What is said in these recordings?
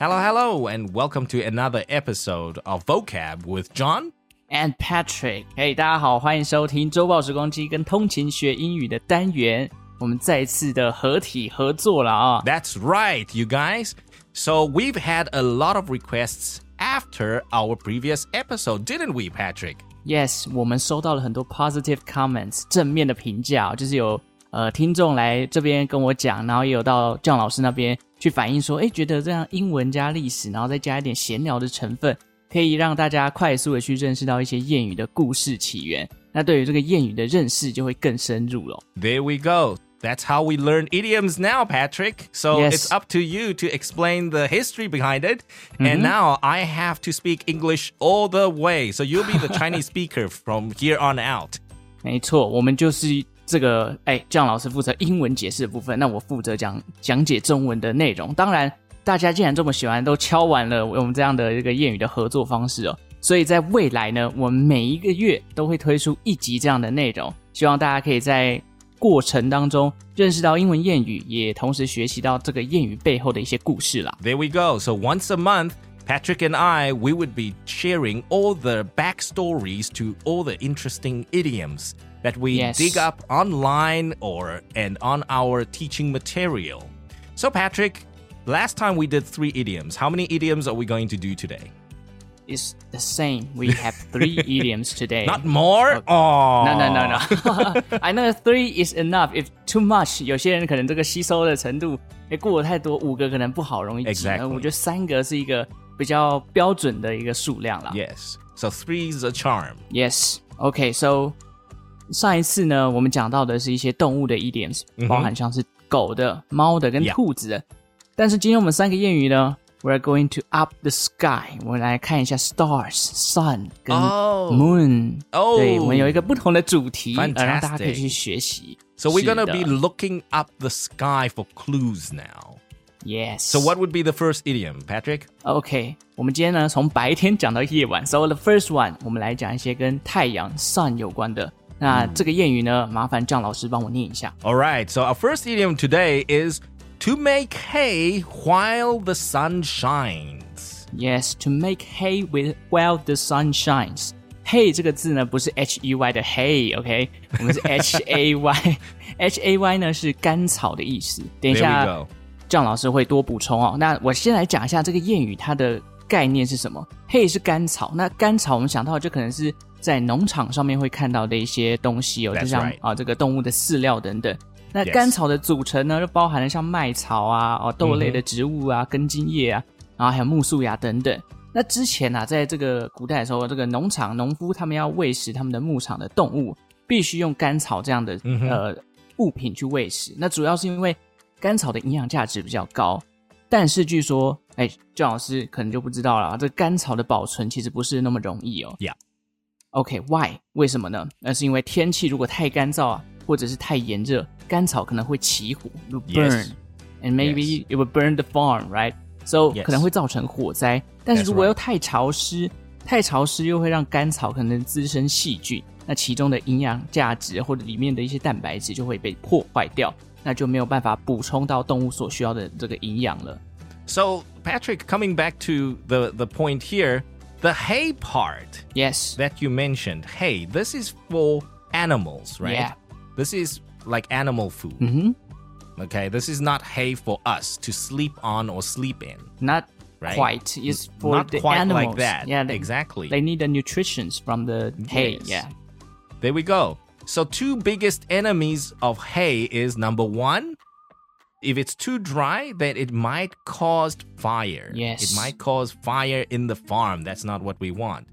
Hello, hello, and welcome to another episode of Vocab with John. and Patrick。嘿、大家好，欢迎收听周报时光机跟通勤学英语的单元。我们再一次的合体合作了啊！ That's right, you guys. So we've had a lot of requests after our previous episode, didn't we, Patrick? Yes，我们收到了很多 positive comments 正面的评价，就是有呃听众来这边跟我讲，然后也有到姜老师那边 去反映说，哎，觉得这样英文加历史，然后再加一点闲聊的成分，可以让大家快速的去认识到一些谚语的故事起源。那对于这个谚语的认识就会更深入了。 There we go. That's how we learn idioms now, Patrick. So Yes. it's up to you to explain the history behind it. And now I have to speak English all the way. So you'll be the Chinese speaker from here on out. 没错，我们就是 这个，哎，姜老师负责英文解释的部分，那我负责讲讲解中文的内容。当然，大家既然这么喜欢，都敲完了我们这样的这个谚语的合作方式哦，所以在未来呢，我们每一个月都会推出一集这样的内容，希望大家可以在过程当中认识到英文谚语，也同时学习到这个谚语背后的一些故事啦。There we go. So once a month, Patrick and I, we would be sharing all the backstories to all the interesting idioms that we Yes. dig up online or and on our teaching material. So Patrick, last time we did three idioms. How many idioms are we going to do today? It's the same. We have three idioms today. Not more? Oh. No, no, no, no. I know three is enough. If too much，有些人可能这个吸收的程度，哎，过得太多，五个可能不好，容易记。 Exactly. 我觉得三个是一个比较标准的一个数量啦。 Yes. So three is a charm. Yes. OK. So 上一次呢，我们讲到的是一些动物的 idioms，、包含像是狗的、猫的跟 Yeah. 兔子的。但是今天我们三个谚语呢，We're going to up the sky。我们来看一下 stars、sun 跟 Oh. moon。哦对，我们有一个不同的主题，呃 Fantastic 让大家可以去学习。 So we're 是 going to 的 be looking up the sky for clues now. Yes. So what would be the first idiom, Patrick? OK，我们今天呢从白天讲到夜晚。So the first one，我们来讲一些跟太阳 sun 有关的。 那这个谚语呢，麻烦张老师帮我念一下。All right, so our first idiom today is to make hay while the sun shines. Yes, to make hay with while the sun shines. Hay 这个字呢，不是 H E Y 的 hay，OK，、okay? 我们是 H A Y，H A Y 呢是干草的意思。等一下，张老师会多补充哦。那我先来讲一下这个谚语它的概念是什么。hay 是干草，那干草我们想到就可能是在农场上面会看到的一些东西哦，就像.啊这个动物的饲料等等。那甘草的组成呢，就包含了像麦草啊、哦豆类的植物啊、根茎叶啊，然后还有木树芽等等。那之前啊，在这个古代的时候，这个农场农夫他们要喂食他们的牧场的动物，必须用甘草这样的、呃物品去喂食。那主要是因为甘草的营养价值比较高，但是据说，哎，郑老师可能就不知道了啊，这甘草的保存其实不是那么容易哦。Yeah. OK，Why？、Okay, 为什么呢？那是因为天气如果太干燥啊，或者是太炎热，干草可能会起火，burn，and maybe it will burn the farm，right？So 可能会造成火灾。但是如果又太潮湿，太潮湿又会让干草可能滋生细菌，那其中的营养价值或者里面的一些蛋白质就会被破坏掉，那就没有办法补充到动物所需要的这个营养了。So Patrick, coming back to the the point here the hay part Yes, that you mentioned, hay, this is for animals, right? Yeah. This is like animal food. Mhm. Okay, this is not hay for us to sleep on or sleep in. not Right. quite. It's for Not the quite animals. like that. Yeah, they, exactly. They need the nutritions from the hay. Yes. Yeah. There we go. So, two biggest enemies of hay is number one, if it's too dry, then it might cause fire. Yes. It might cause fire in the farm. That's not what we want.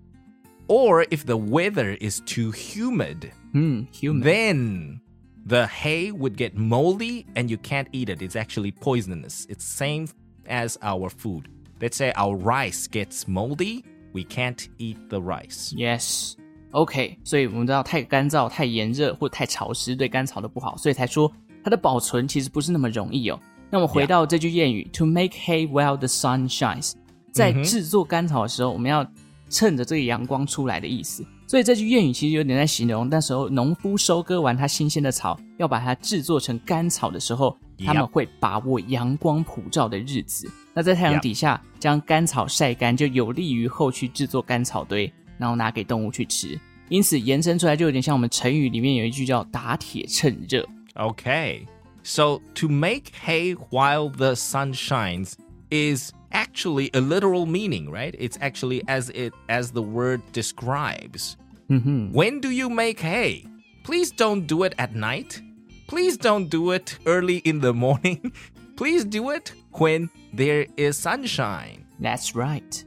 Or if the weather is too humid, mm, humid. then the hay would get moldy and you can't eat it. It's actually poisonous. It's same as our food. Let's say our rice gets moldy, we can't eat the rice. Yes. OK，所以我们知道太干燥、太炎热或太潮湿对干草的不好，所以才说它的保存其实不是那么容易哦。那我们回到这句谚语 "To make hay while the sun shines"，在制作甘草的时候，我们要趁着这个阳光出来的意思。所以这句谚语其实有点在形容那时候农夫收割完他新鲜的草，要把它制作成干草的时候，他们会把握阳光普照的日子。那在太阳底下将干草晒干，就有利于后续制作干草堆，然后拿给动物去吃。因此延伸出来就有点像我们成语里面有一句叫“打铁趁热”。Okay. So to make hay while the sun shines is actually a literal meaning, right? It's actually as it as the word describes. Mm-hmm. When do you make hay? Please don't do it at night. Please don't do it early in the morning. Please do it when there is sunshine. That's right.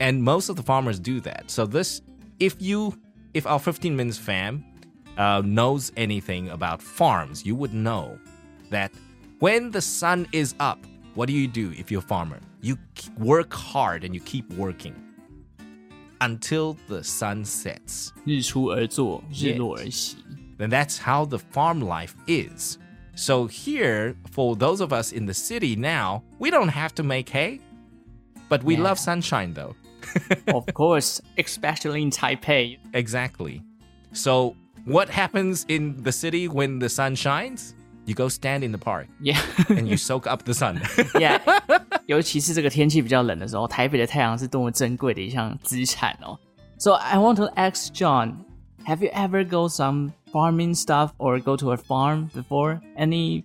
And most of the farmers do that. So this if you if our 15 minutes fam uh, knows anything about farms, you would know that when the sun is up, what do you do if you're a farmer? You k- work hard and you keep working until the sun sets. 日出而作，日落而息。 Then that's how the farm life is. So here, for those of us in the city now, we don't have to make hay, but we Yeah. love sunshine though. of course, especially in Taipei. Exactly. So, what happens in the city when the sun shines? You go stand in the park Yeah, and you soak up the sun. yeah. 尤其是这个天气比较冷的时候，台北的太阳是多么珍贵的一项资产哦。So I want to ask John, have you ever go some farming stuff or go to a farm before? Any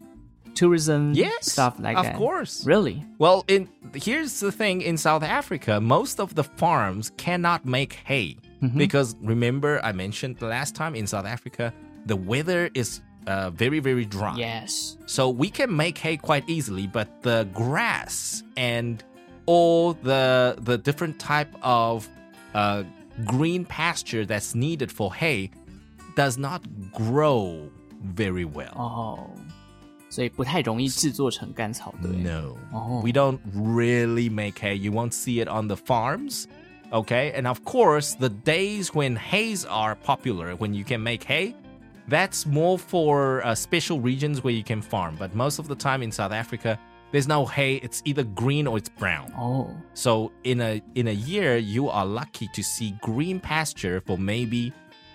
tourism yes, stuff like of that? course. Really? Well, in here's the thing: in South Africa, most of the farms cannot make hay because remember I mentioned the last time in South Africa the weather is uh, very very dry. Yes. So we can make hay quite easily, but the grass and all the the different type of uh, green pasture that's needed for hay does not grow very well. 哦，所以不太容易制作成干草堆。 No. Oh. We don't really make hay. You won't see it on the farms. Okay. And of course, the days when hays are popular, when you can make hay, that's more for uh, special regions where you can farm. But most of the time in South Africa, there's no hay. It's either green or it's brown. 哦 So in a in a year, you are lucky to see green pasture for maybe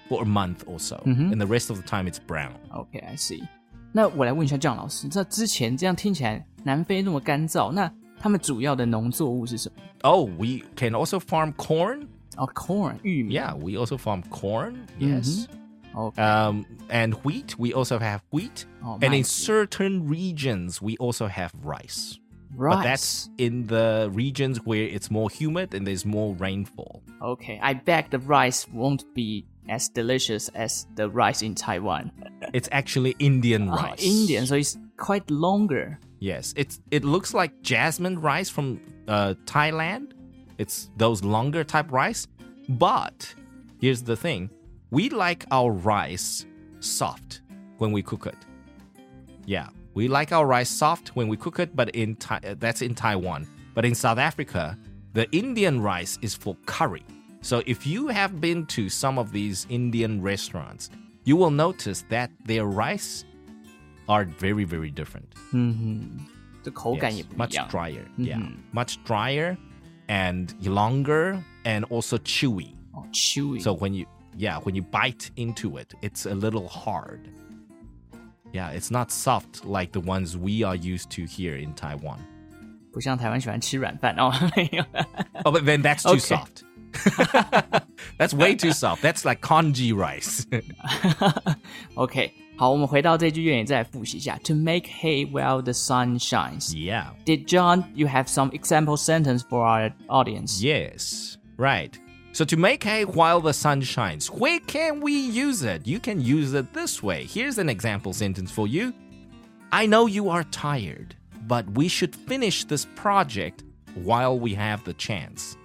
for a month or so, and the rest of the time it's brown. OK，I、see。那我来问一下姜老师，这之前这样听起来南非那么干燥，那 他们主要的农作物是什么？ Oh, we can also farm corn. 哦，corn 玉米。 Yeah, we also farm corn. Yes. OK，、 Um, and wheat, we also have wheat. Oh, and in nice. certain regions, we also have rice. But rice. that's in the regions where it's more humid and there's more rainfall. Okay, I bet the rice won't be as delicious as the rice in Taiwan. It's actually Indian Oh, rice. Indian, so it's quite longer. Yes, it's it looks like jasmine rice from uh, Thailand. It's those longer type rice. But here's the thing: we like our rice soft when we cook it. Yeah, we like our rice soft when we cook it, but in uh, that's in Taiwan. But in South Africa, the Indian rice is for curry. So if you have been to some of these Indian restaurants, you will notice that their rice are very very different. 这口感 Yes, 也不一 much 样。 drier. Yeah, much drier and longer and also chewy. 哦，chewy。 So when you yeah, when you bite into it, it's a little hard. Yeah, it's not soft like the ones we are used to here in Taiwan. 不像台湾喜欢吃软饭哦，没有。 Oh, but then that's too Okay. soft. that's way too soft. That's like congee rice. OK， 好，我们回到这句谚语，再来复习一下。To make hay while the sun shines. yeah. Did John, you have some example sentence for our audience? Yes, right. So to make hay while the sun shines, where can we use it? You can use it this way. Here's an example sentence for you. I know you are tired, but we should finish this project while we have the chance.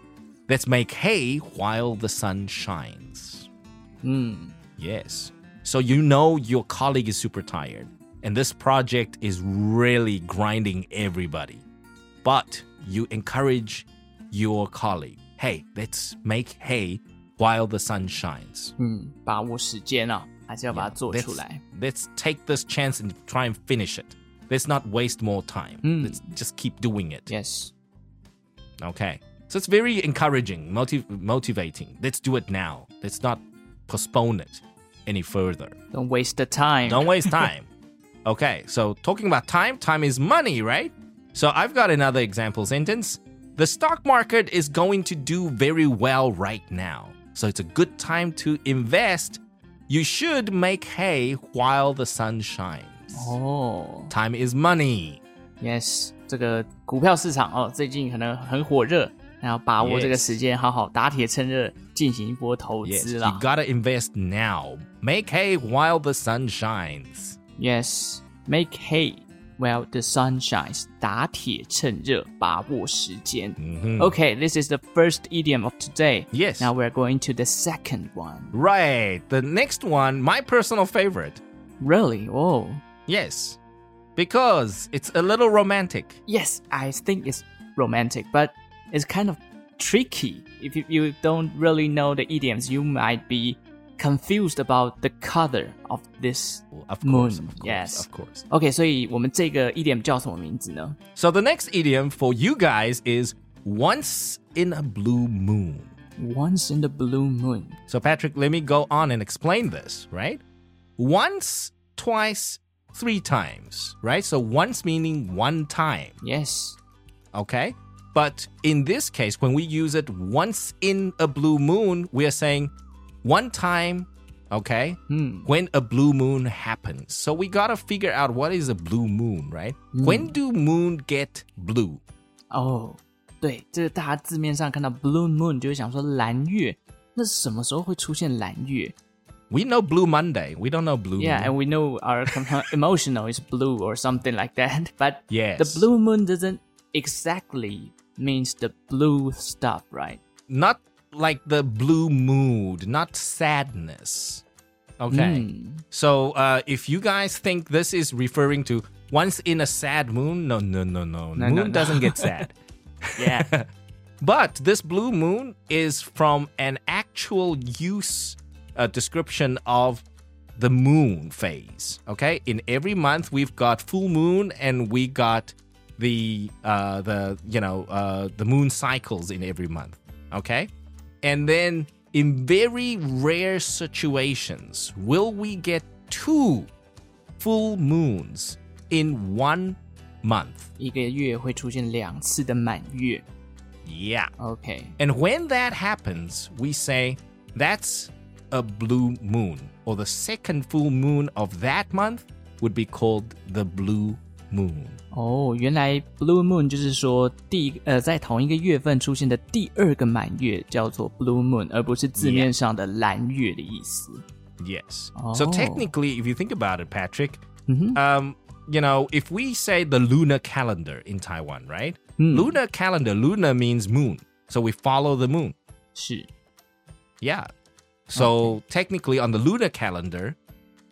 Let's make hay while the sun shines. Yes. So you know your colleague is super tired, and this project is really grinding everybody. But you encourage your colleague, hey, let's make hay while the sun shines. 嗯，把握时间啊，还是要把它做 Let's, 出来。 let's take this chance and try and finish it. Let's not waste more time. Let's just keep doing it. Yes. Okay. So it's very encouraging, motiv- motivating. Let's do it now. Let's not postpone it any further. Don't waste the time. Don't waste time. Okay, so talking about time, time is money, right? So I've got another example sentence. The stock market is going to do very well right now. So it's a good time to invest. You should make hay while the sun shines. 哦、 Time is money. Yes，这个股票市场哦，最近可能很火热，然后把握这个 Yes 时间，好好打铁趁热，进行一波投 Yes, 资 you 啦。 gotta invest now. Make hay while the sun shines. Yes, make hay while the sun shines，打铁趁热，把握时间。Okay, this is the first idiom of today. Yes. Now we're going to the second one. Right. The next one, my personal favorite. Really? Oh. Yes. Because it's a little romantic. Yes, I think it's romantic, but it's kind of tricky. If you, you don't really know the idioms, you might be confused about the color of this Of moon. course, of course, yes. of course. OK，所以我们这个 idiom 叫什么名字呢？ So the next idiom for you guys is once in a blue moon. Once in the blue moon. So Patrick, let me go on and explain this, right? Once, twice, three times, right? So once meaning one time, Yes. okay? But in this case, when we use it once in a blue moon, we are saying one time, okay? When a blue moon happens. So we gotta figure out what is a blue moon, right? When do moon get blue? 哦，对，这个大家字面上看到 blue moon 就会想说蓝月，那什么时候会出现蓝月 We know Blue Monday. We don't know Blue Yeah, Moon. and we know our emotional is blue or something like that. But Yes. the blue moon doesn't exactly means the blue stuff, right? Not like the blue mood, not sadness. Okay. So uh, if you guys think this is referring to once in a sad moon, no, no, no, no. No, moon no, no. doesn't get sad. Yeah. But this blue moon is from an actual use uh, description of the moon phase. Okay, in every month we've got full moon and we got the uh, the you know uh, the moon cycles in every month. Okay, and then in very rare situations will we get two full moons in one month. 一个月会出现两次的满月。 Yeah. OK， And when that happens, we say that's a blue moon, or the second full moon of that month would be called the blue moon. 哦，原来 blue moon 就是说第一呃在同一个月份出现的第二个满月叫做 blue moon，而不是字面上的蓝月的意思。 Yes. So Oh. technically, if you think about it, Patrick, um, you know, if we say the lunar calendar in Taiwan, right? Lunar calendar, lunar means moon. So we follow the moon. 是 Yeah. So technically, on the lunar calendar,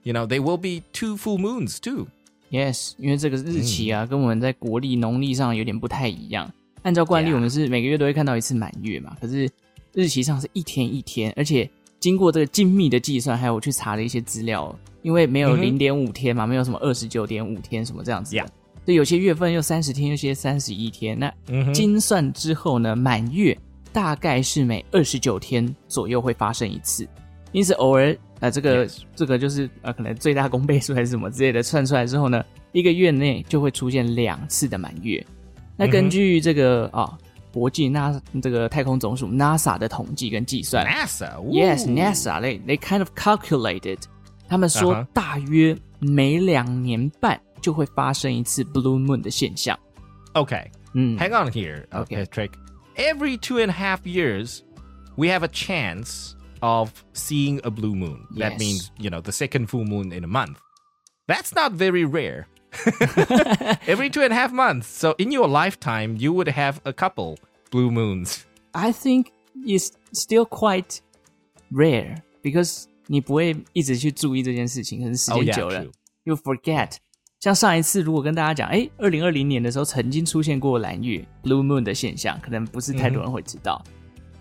you know, there will be two full moons too. Yes，因为这个日期啊，跟我们在国历、农历上有点不太一样。按照惯例，我们是每个月都会看到一次满月嘛，可是日期上是一天一天，而且经过这个精密的计算，还有我去查了一些资料，因为没有零点五天嘛，没有什么二十九点五天什么这样子的。Yeah 所以有些月份又三十天，有些三十一天。那精算之后呢，满月大概是每二十九天左右会发生一次，因此偶尔呃这个这个就是呃可能最大公倍数还是什么之类的算出来之后呢，一个月内就会出现两次的满月。那根据这个啊、国际 NASA 这个太空总署 NASA 的统计跟计算，NASA，yes，NASA，they they kind of calculated，他们说 Uh-huh 大约每两年半就会发生一次 blue moon 的现象。Okay. 嗯 Hang on here, uh, Okay. Patrick. Every two and a half years, we have a chance of seeing a blue moon. That Yes. means, you know, the second full moon in a month. That's not very rare. Every two and a half months. So in your lifetime, you would have a couple blue moons. I think it's still quite rare because 你不会一直去注意这件事情，可是时 Oh, 间 yeah, 久了 true. you forget。像上一次如果跟大家讲，哎，二零二零年的时候曾经出现过蓝月 （blue moon） 的现象，可能不是太多人会知道。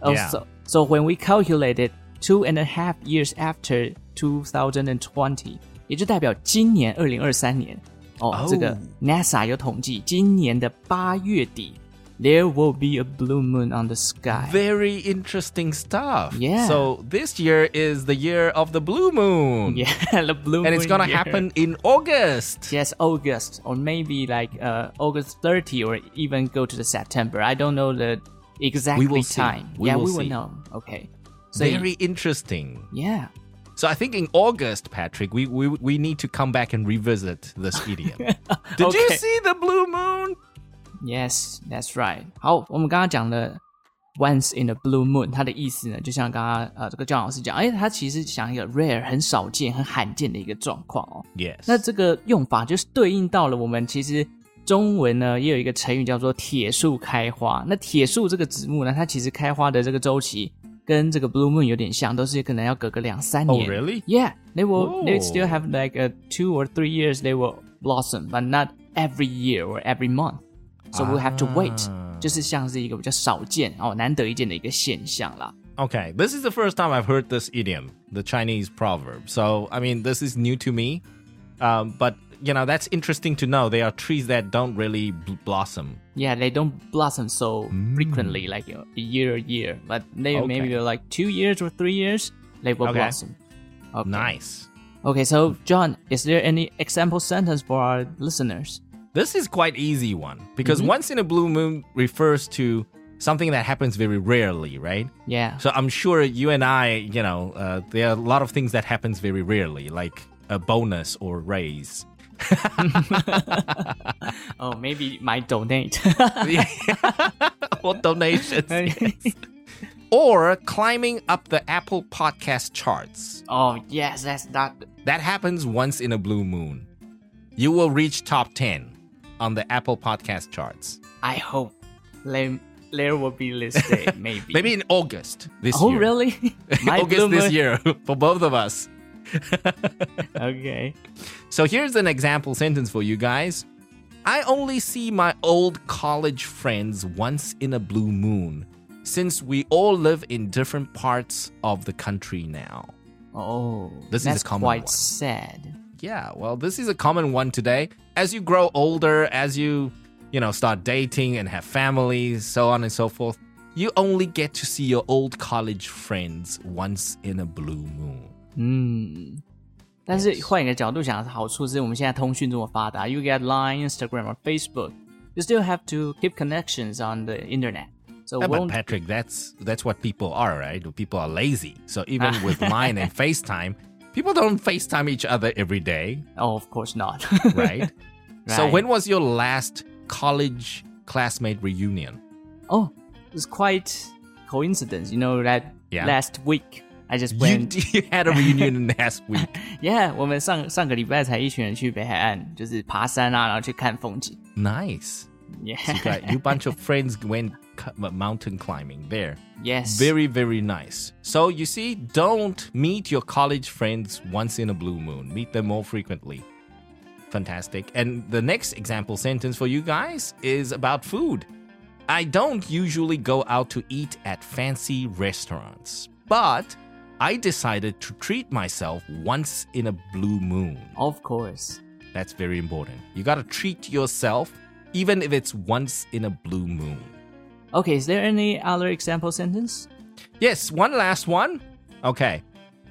Yeah. Also, so when we calculated two and a half years after 2020，也就代表今年二零二三年哦 Oh. 这个 NASA 有统计，今年的八月底 there will be a blue moon on the sky. Very interesting stuff. Yeah. So this year is the year of the blue moon. yeah, the blue And it's moon gonna year. happen in August. Yes, August or maybe like uh, August 30 or even go to the September. I don't know the exact We will see. time. We yeah, will we will see. know. Okay. So Very interesting. yeah. So I think in August, Patrick, we, we we need to come back and revisit this idiom. Did you see the blue moon? Yes, that's right. 好，我们刚刚讲了 once in a blue moon，它的意思呢，就像刚刚呃这个姜老师讲，哎，它其实讲一个 rare 很少见、很罕见的一个状况哦。Yes. 那这个用法就是对应到了我们其实中文呢也有一个成语叫做铁树开花。那铁树这个植物呢，它其实开花的这个周期跟这个 blue moon 有点像，都是可能要隔个两三 oh 年。 really? Yeah, they will. They Whoa. still have like a two or three years. They will blossom, but not every year or every month. So we'll have to wait. 啊就是像是一个比较少见哦，难得一见的一个现象啦。 Okay, this is the first time I've heard this idiom, the Chinese proverb. So, I mean, this is new to me. Um, but, you know, that's interesting to know. They are trees that don't really bl- blossom. Yeah, they don't blossom so frequently, like a year a year, but they Okay. maybe like two years or three years they will Okay. blossom. Okay. Nice. Okay, so John, is there any example sentence for our listeners? This is quite easy one because once in a blue moon refers to something that happens very rarely, right? Yeah. So I'm sure you and I, you know, uh, there are a lot of things that happens very rarely, like a bonus or raise. oh, maybe my donate. or donations. yes. Or climbing up the Apple podcast charts. oh, yes, that's not. That happens once in a blue moon. You will reach top 10 on the Apple podcast charts. I hope there, there will be listed. Maybe. Maybe in August this Oh, year. really? August this year for both of us. Okay. So here's an example sentence for you guys. I only see my old college friends once in a blue moon since we all live in different parts of the country now. Oh, This is a that's common quite one. sad. Yeah, well, this is a common one today. As you grow older, as you, you know, start dating and have families, so on and so forth, you only get to see your old college friends once in a blue moon. 嗯，但是换一个角度想，好处是我们现在通讯这么发达，you get Line、Instagram or Facebook, you still have to keep connections on the internet. So Yeah, but won't Patrick, that's that's what people are, right? People are lazy. So even with Line and FaceTime, people don't FaceTime each other every day, oh, of course not. right? So Right. when was your last college classmate reunion? oh, it's quite coincidence. You know that Yeah. last week I just You, went. you had a reunion last week. Yeah，我们上上个礼拜才一群人去北海岸，就是爬山啊，然后去看风景。 Nice. Yeah. You got you bunch of friends went cu- mountain climbing there. yes. Very very nice. So you see, don't meet your college friends once in a blue moon. Meet them more frequently. Fantastic. And the next example sentence for you guys is about food. I don't usually go out to eat at fancy restaurants, but I decided to treat myself once in a blue moon. Of course. That's very important. You got to treat yourself even if it's once in a blue moon. Okay, is there any other example sentence? Yes, one last one. Okay.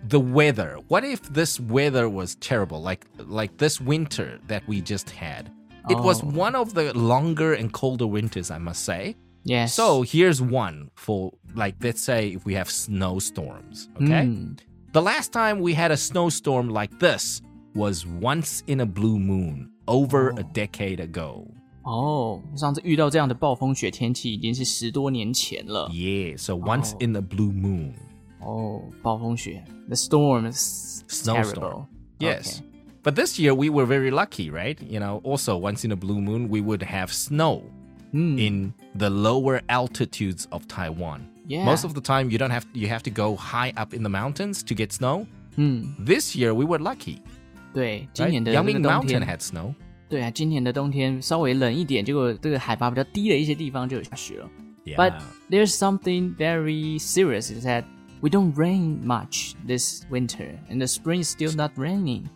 The weather. What if this weather was terrible like like this winter that we just had? It was Oh. one of the longer and colder winters, I must say. Yes. So, here's one for like let's say if we have snowstorms, okay? Hmm. The last time we had a snowstorm like this was once in a blue moon over a decade ago. 哦，上次遇到这样的暴风雪天气已经是十多年前了。 Yeah, so once Oh. in a blue moon. 哦，暴风雪，the storm is Snowstorm. terrible. Yes. Okay. But this year we were very lucky, right? You know, also once in a blue moon we would have snow Hmm. in the lower altitudes of Taiwan. Yeah. Most of the time you don't have you have to go high up in the mountains to get snow. 嗯， This year we were lucky. 对，今 Right? 年的这个 Yangming 冬 Mountain 天， had snow. 对啊，今年的冬天稍微冷一点，结果这个海拔比较低的一些地方就有下雪了。 Yeah. But there's something very serious is that we don't rain much this winter, and the spring is still not raining.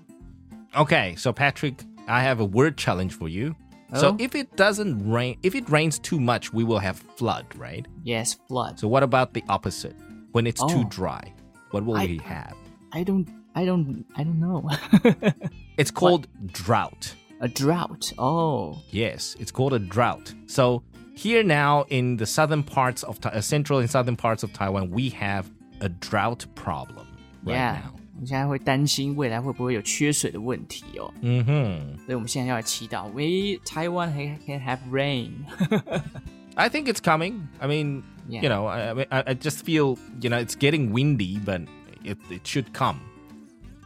okay, so Patrick, I have a word challenge for you. So Oh. if it doesn't rain, if it rains too much, we will have flood, right? Yes, flood. So what about the opposite? When it's too Oh. dry, what will I- we have? I don't, I don't, I don't know. It's called drought. a drought. Oh, Yes, it's called a drought. So here now in the southern parts of uh, central and southern parts of Taiwan, we have a drought problem right yeah. now. 我们现在会担心未来会不会有缺水的问题哦， hmm 所以我们现在要来祈祷，We Taiwan ha- can have rain 。 I think it's coming. I mean, Yeah. you know, I, I, mean, I I just feel you know it's getting windy, but it, it should come.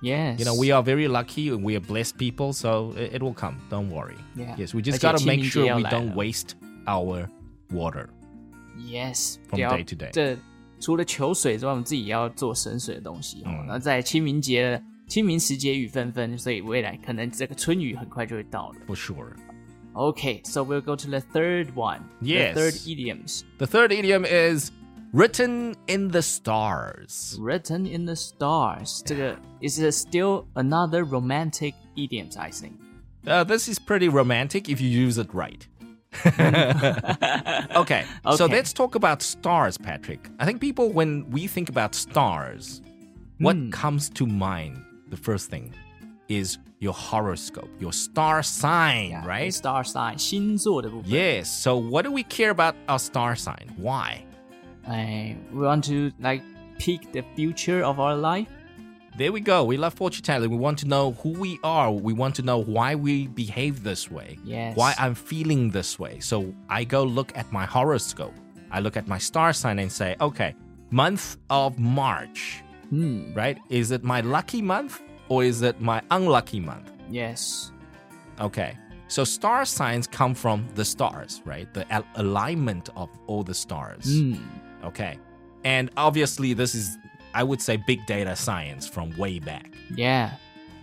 Yes， You know, we are very lucky and we are blessed people, so it, it will come. Don't worry. Yeah. Yes, we just 而且 gotta make 清明节 sure 要 we 来 don't 了 waste our water. Yes From 就要 day to day 这 除了求水之外，我们自己也要做省水的东西哦。嗯然后在清明节，清明时节雨纷纷，所以未来可能这个春雨很快就会到了。 For sure. Okay, so we'll go to the third one. Yes. The third idioms The third idiom is written in the stars. written in the stars. 这个 is a still another romantic idioms, I think. Uh, this is pretty romantic if you use it right. okay, so Okay. let's talk about stars, Patrick. I think people, when we think about stars, what comes to mind, the first thing, is your horoscope, your star sign, Yeah, right? Star sign 星座的部分。 Yes. So, what do we care about our star sign? Why? 哎，we want to like pick the future of our life. there we go. We love fortune telling. We want to know who we are. We want to know why we behave this way. Yes. Why I'm feeling this way. So I go look at my horoscope. I look at my star sign and say, okay, month of March, Hmm. right? Is it my lucky month or is it my unlucky month? Yes. Okay. So star signs come from the stars, right? The al- alignment of all the stars. Hmm. Okay. And obviously, this is, I would say, big data science from way back. Yeah，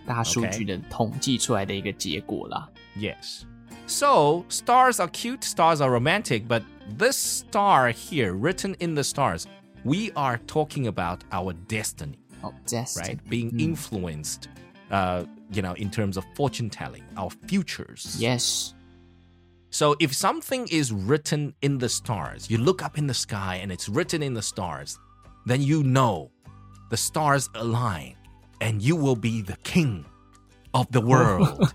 大数 Okay. 据的统计出来的一个结果啦。 Yes. So, stars are cute, stars are romantic, but this star here, written in the stars, we are talking about our destiny, 哦、j u s t right? Being influenced, uh, you know, in terms of fortune telling, our futures. Yes. So, if something is written in the stars, you look up in the sky and it's written in the stars, then you know the stars align and you will be the king of the world.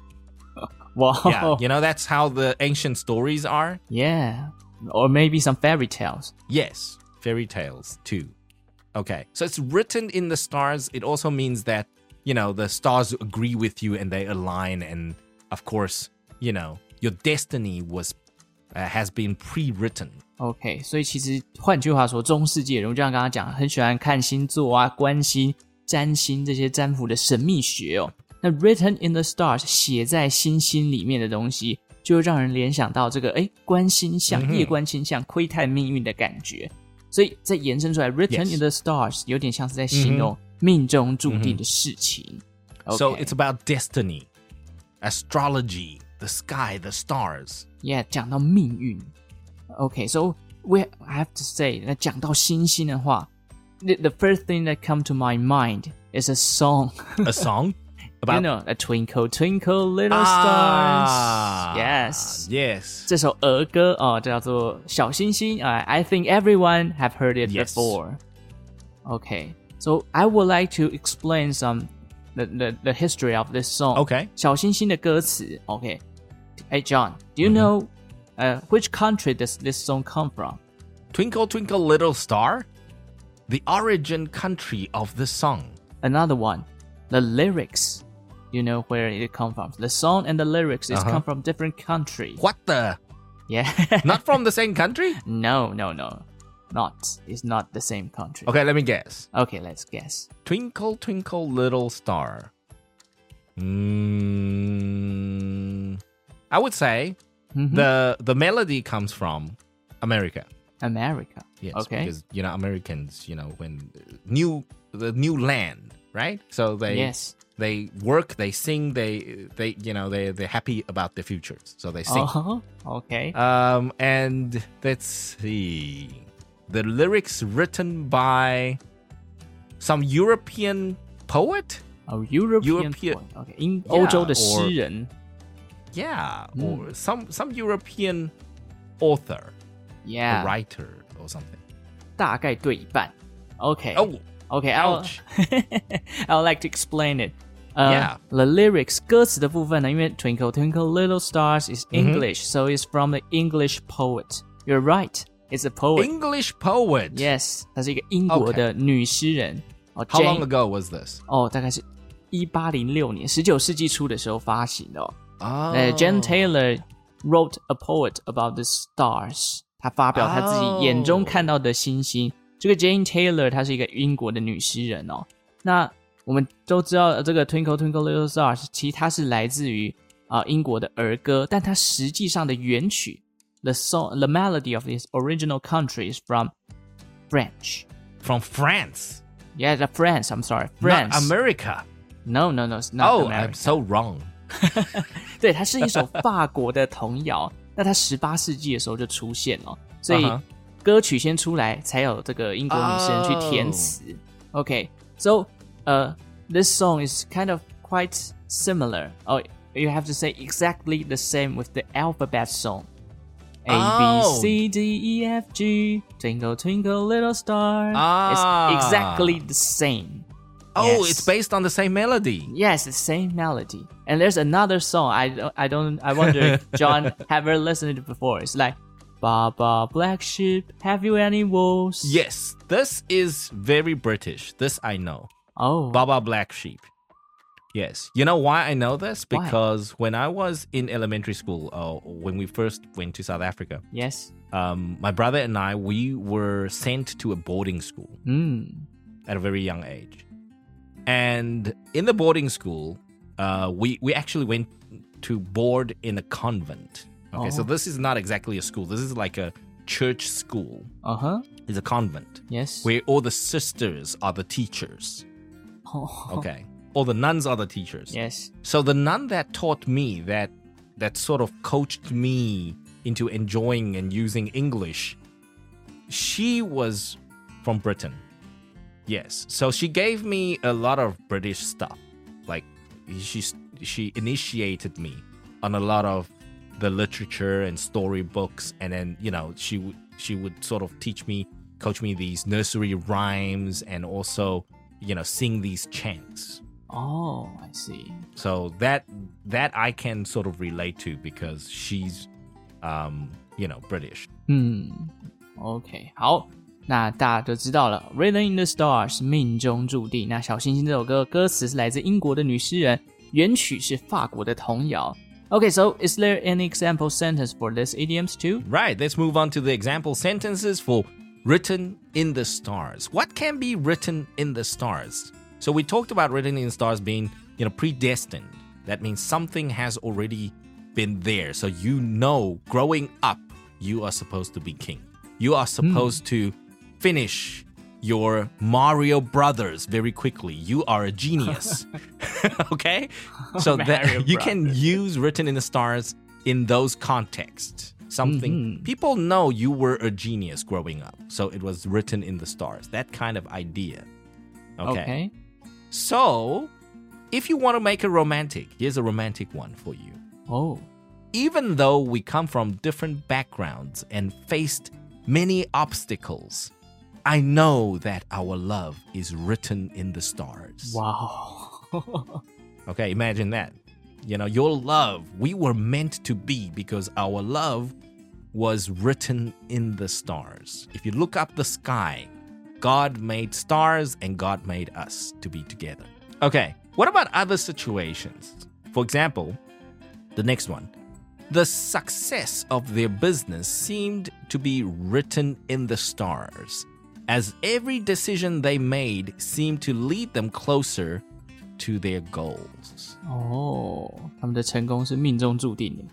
wow. yeah, you know, that's how the ancient stories are. Yeah. Or maybe some fairy tales. Yes, fairy tales too. Okay, so it's written in the stars. It also means that, you know, the stars agree with you and they align. And of course, you know, your destiny was, uh, has been pre written. OK，所以其实换句话说，中世纪人就像刚刚讲，很喜欢看星座啊、关心、占星这些占卜的神秘学哦。那 written in the stars 写在星星里面的东西，就会让人联想到这个哎观星象、夜观星象、窥探命运的感觉。所以再延伸出来，written in the stars 有点像是在形容命中注定的事情。So it's about destiny, astrology, the sky, the stars. Yeah，讲到命运。OK，so、we I have to say，那讲到星星的话，the the first thing that come to my mind is a song. A song you about know, a twinkle twinkle little Ah, stars. Yes. Yes. 这首儿歌哦，叫做《小星星》啊、I think everyone have heard it Yes. before. Okay, so I would like to explain some the the, the history of this song. Okay. 小星星的歌词。OK，哎、John, do you Mm-hmm. know uh, which country does this song come from? Twinkle, twinkle, little star? The origin country of the song. Another one, the lyrics. You know where it come from? The song and the lyrics is Uh-huh. come from different country. What the? Yeah. Not from the same country? no, no, no. Not. It's not the same country. Okay, let me guess. Okay, let's guess. Twinkle, twinkle, little star. Mm, I would say Mhm. the the melody comes from America. America. Yes, Okay. because you know Americans, you know, when new the new land, right? So they Yes. they work, they sing, they they you know they they're happy about the futures, so they sing. Uh-huh. Okay. Um, and let's see, the lyrics written by some European poet. Oh, European. European- point. Okay. 英 Yeah, 欧洲的 or- 诗人。 Yeah, or some some European author, Yeah， a writer or something. 大概对一半。OK， Oh, OK，I'll ouch. I would like to explain it. Uh, Yeah. The lyrics 歌词的部分呢，因为 Twinkle Twinkle Little Stars is Mm-hmm. English, so it's from the English poet. You're right, it's a poet. English poet. Yes，她是一个英国的女诗人。哦 How long Jane- ago was this? 哦，大概是一八零六年，十九世纪初的时候发行的哦。 哦、呃，Jane Taylor wrote a poet about the stars，她发表她自己眼中看到的星星。哦、这个 Jane Taylor 她是一个英国的女诗人哦。那我们都知道这个 Twinkle Twinkle Little Stars，其实它是来自于啊、呃、英国的儿歌，但它实际上的原曲 The song The melody of this original country is from French. From France. Yeah, the France. I'm sorry, France. Not America. No, no, no. Not oh, America. I'm so wrong. 对，它是一首法国的童谣。那它十八世纪的时候就出现了，所以嗯哼歌曲先出来，才有这个英国女诗人去填词。OK，so、uh, this song is kind of quite similar. Oh, you have to say exactly the same with the alphabet song. A Oh. B C D E F G, twinkle twinkle little star. Ah. It's exactly the same. Oh, Yes. it's based on the same melody. Yes, the same melody. And there's another song. I don't, I don't, I wonder if John have ever listened to it before. It's like, Baa Baa Black Sheep, have you any woes? Yes, this is very British. This I know. Oh, Baa Baa Black Sheep. Yes. You know why I know this? Why? Because when I was in elementary school, uh, when we first went to South Africa, yes. um, my brother and I, we were sent to a boarding school Hmm. at a very young age. And in the boarding school, uh, we, we actually went to board in a convent. Okay, so Oh. this is not exactly a school. This is like a church school. Uh huh. It's a convent Yes. where all the sisters are the teachers. Oh, Okay. All the nuns are the teachers. Yes. So the nun that taught me that that sort of coached me into enjoying and using English, she was from Britain. Yes. So she gave me a lot of British stuff. Like she she initiated me on a lot of the literature and storybooks and then, you know, she would she would sort of teach me coach me these nursery rhymes and also, you know, sing these chants. Oh, I see. So that that I can sort of relate to because she's, um, you know, British. okay 嗯，OK，好，那大家就知道了。Written in the Stars，命中注定。那小星星这首歌歌词是来自英国的女诗人，原曲是法国的童谣。Okay, so is there any example sentence for this idioms too? Right. Let's move on to the example sentences for written in the stars. What can be written in the stars? So we talked about written in the stars being, you know, predestined. That means something has already been there. So you know, growing up, you are supposed to be king. You are supposed to finish your Mario Brothers very quickly. You are a genius. okay? So Mario that you can use written in the stars in those contexts. Something mm-hmm. people know you were a genius growing up. So it was written in the stars. That kind of idea. Okay. So, if you want to make a romantic, here's a romantic one for you. Oh, Even though we come from different backgrounds and faced many obstacles, I know that our love is written in the stars. wow. Okay, imagine that. You know, your love, we were meant to be because our love was written in the stars. If you look up the sky, God made stars and God made us to be together. Okay, what about other situations? For example, the next one. The success of their business seemed to be written in the stars, as every decision they made seemed to lead them closer to their goals. 哦，他们的成功是命中注定的。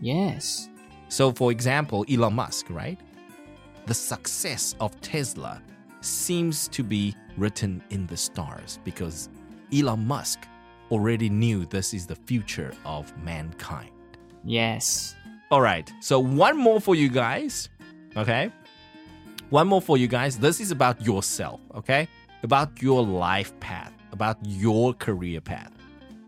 Yes. So, for example, Elon Musk, right? The success of Tesla seems to be written in the stars because Elon Musk already knew this is the future of mankind. Yes. All right, so one more for you guys, okay? One more for you guys. This is about yourself, okay? About your life path, about your career path.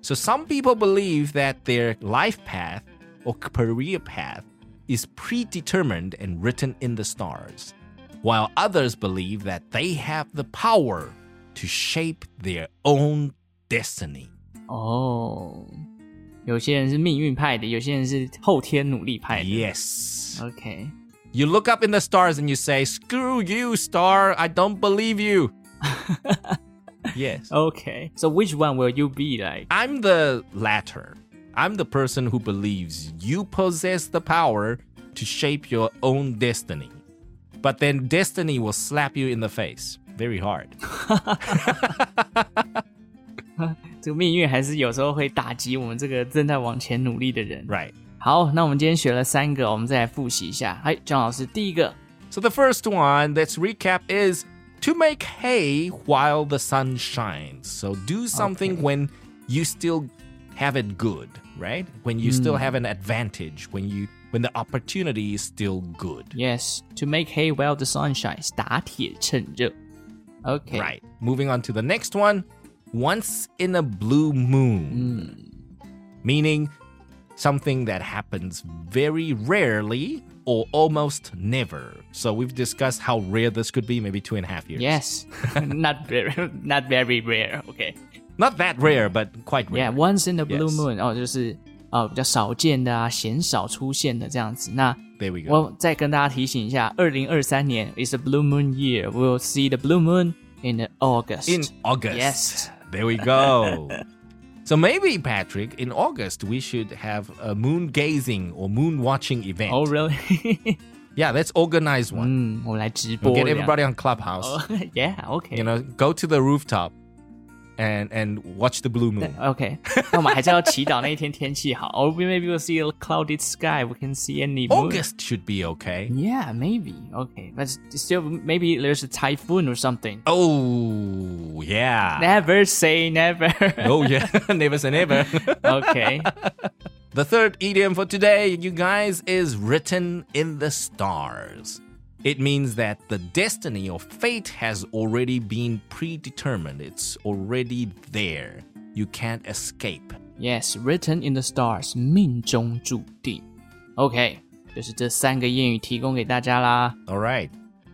So some people believe that their life path or career path is predetermined and written in the stars, while others believe that they have the power to shape their own destiny. 哦，有些人是命运派的，有些人是后天努力派的。 Yes. OK， You look up in the stars and you say, Screw you, star, I don't believe you. yes. OK。So which one will you be like？ I'm the latter. I'm the person who believes you possess the power to shape your own destiny. But then destiny will slap you in the face very hard. 这个命运还是有时候会打击我们这个正在往前努力的人。 Right. 好，那我们今天学了三个，我们再来复习一下。哎，张老师，第一个 So the first one, let's recap, is to make hay while the sun shines. So do something Okay. when you still have it good, right? When you still have an advantage, when you when the opportunity is still good. Yes, to make hay while the sun shines，打铁趁热。OK， Right. Moving on to the next one. Once in a blue moon. Meaning something that happens very rarely or almost never. So we've discussed how rare this could be, maybe two and a half years. Yes, not very, not very rare. OK， Not that rare, but quite rare. Yeah, once in the blue Yes. moon，哦，就是呃比较少见的啊，鲜少出现的这样子。那 There we go. 我再跟大家提醒一下，二零二三年 is a blue moon year. We will see the blue moon in August. in August. Yes. There we go. so maybe, Patrick, in August, we should have a moon gazing or moon watching event. oh really？ Yeah, let's organize one. 嗯，我们来直播 We'll get 这样。 everybody on Clubhouse. Oh, yeah, okay. You know, go to the rooftop and and watch the blue moon. OK，那我们还是要祈祷那一天天气好。Or we maybe we'll see a clouded sky. We can see any moon. August should be okay. Yeah, maybe. Okay, but still, maybe there's a typhoon or something. Oh, yeah. Never say never. oh, yeah. never say never. okay. The third idiom for today, you guys, is written in the stars. It means that the destiny or fate has already been predetermined. It's already there. You can't escape. Yes, written in the stars，命中注定。OK，就是这三个谚语提供给大家啦。 All right.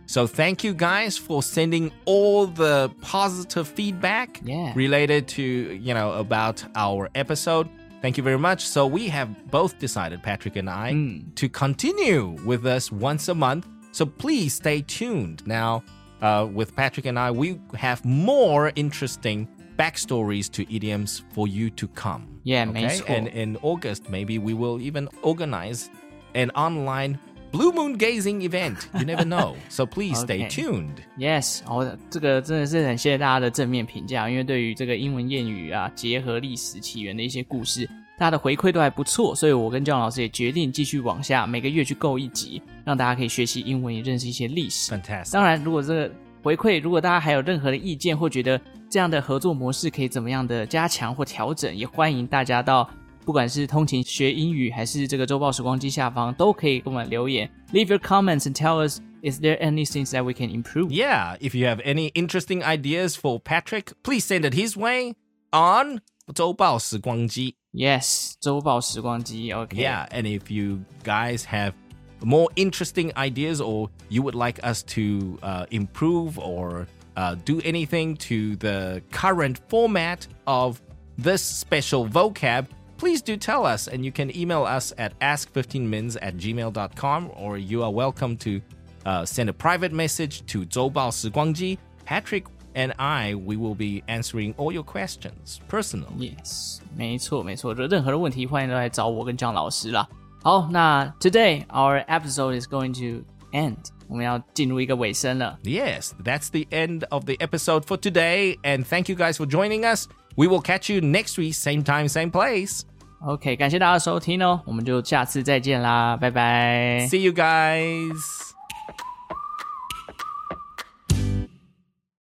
So thank you guys for sending all the positive feedback Yeah. related to, you know, about our episode. Thank you very much. So we have both decided, Patrick and I, to continue with us once a month. So please stay tuned. Now, uh, with Patrick and I, we have more interesting backstories to idioms for you to come. Yeah, okay? 没错。 And in August, maybe we will even organize an online blue moon gazing event. You never know. So please stay Okay. tuned. Yes，哦，这个真的是很谢谢大家的正面评价，因为对于这个英文谚语啊，结合历史起源的一些故事， 大家的回馈都还不错，所以我跟姜老师也决定继续往下，每个月去购一集，让大家可以学习英文，也认识一些历史。 Fantastic. 当然，如果这个回馈，如果大家还有任何的意见，或觉得这样的合作模式可以怎么样的加强或调整，也欢迎大家到不管是通勤学英语，还是这个周报时光机下方，都可以给我们留言，leave your comments and tell us is there any things that we can improve. Yeah, if you have any interesting ideas for Patrick, please send it his way on 周报时光机. Yes，周报时光机，OK。 Yeah, and if you guys have more interesting ideas or you would like us to uh, improve or uh, do anything to the current format of this special vocab, please do tell us. And you can email us at ask15mins at gmail.com or you are welcome to uh, send a private message to 周报时光机. Patrick and I, we will be answering all your questions personally. Yes，没错没错，就任何的问题欢迎都来找我跟姜老师啦。好，那 Today our episode is going to end，我们要进入一个尾声了。 Yes, that's the end of the episode for today. And thank you guys for joining us. We will catch you next week, same time, same place. OK，感谢大家的收听哦，我们就下次再见啦，拜拜。 See you guys.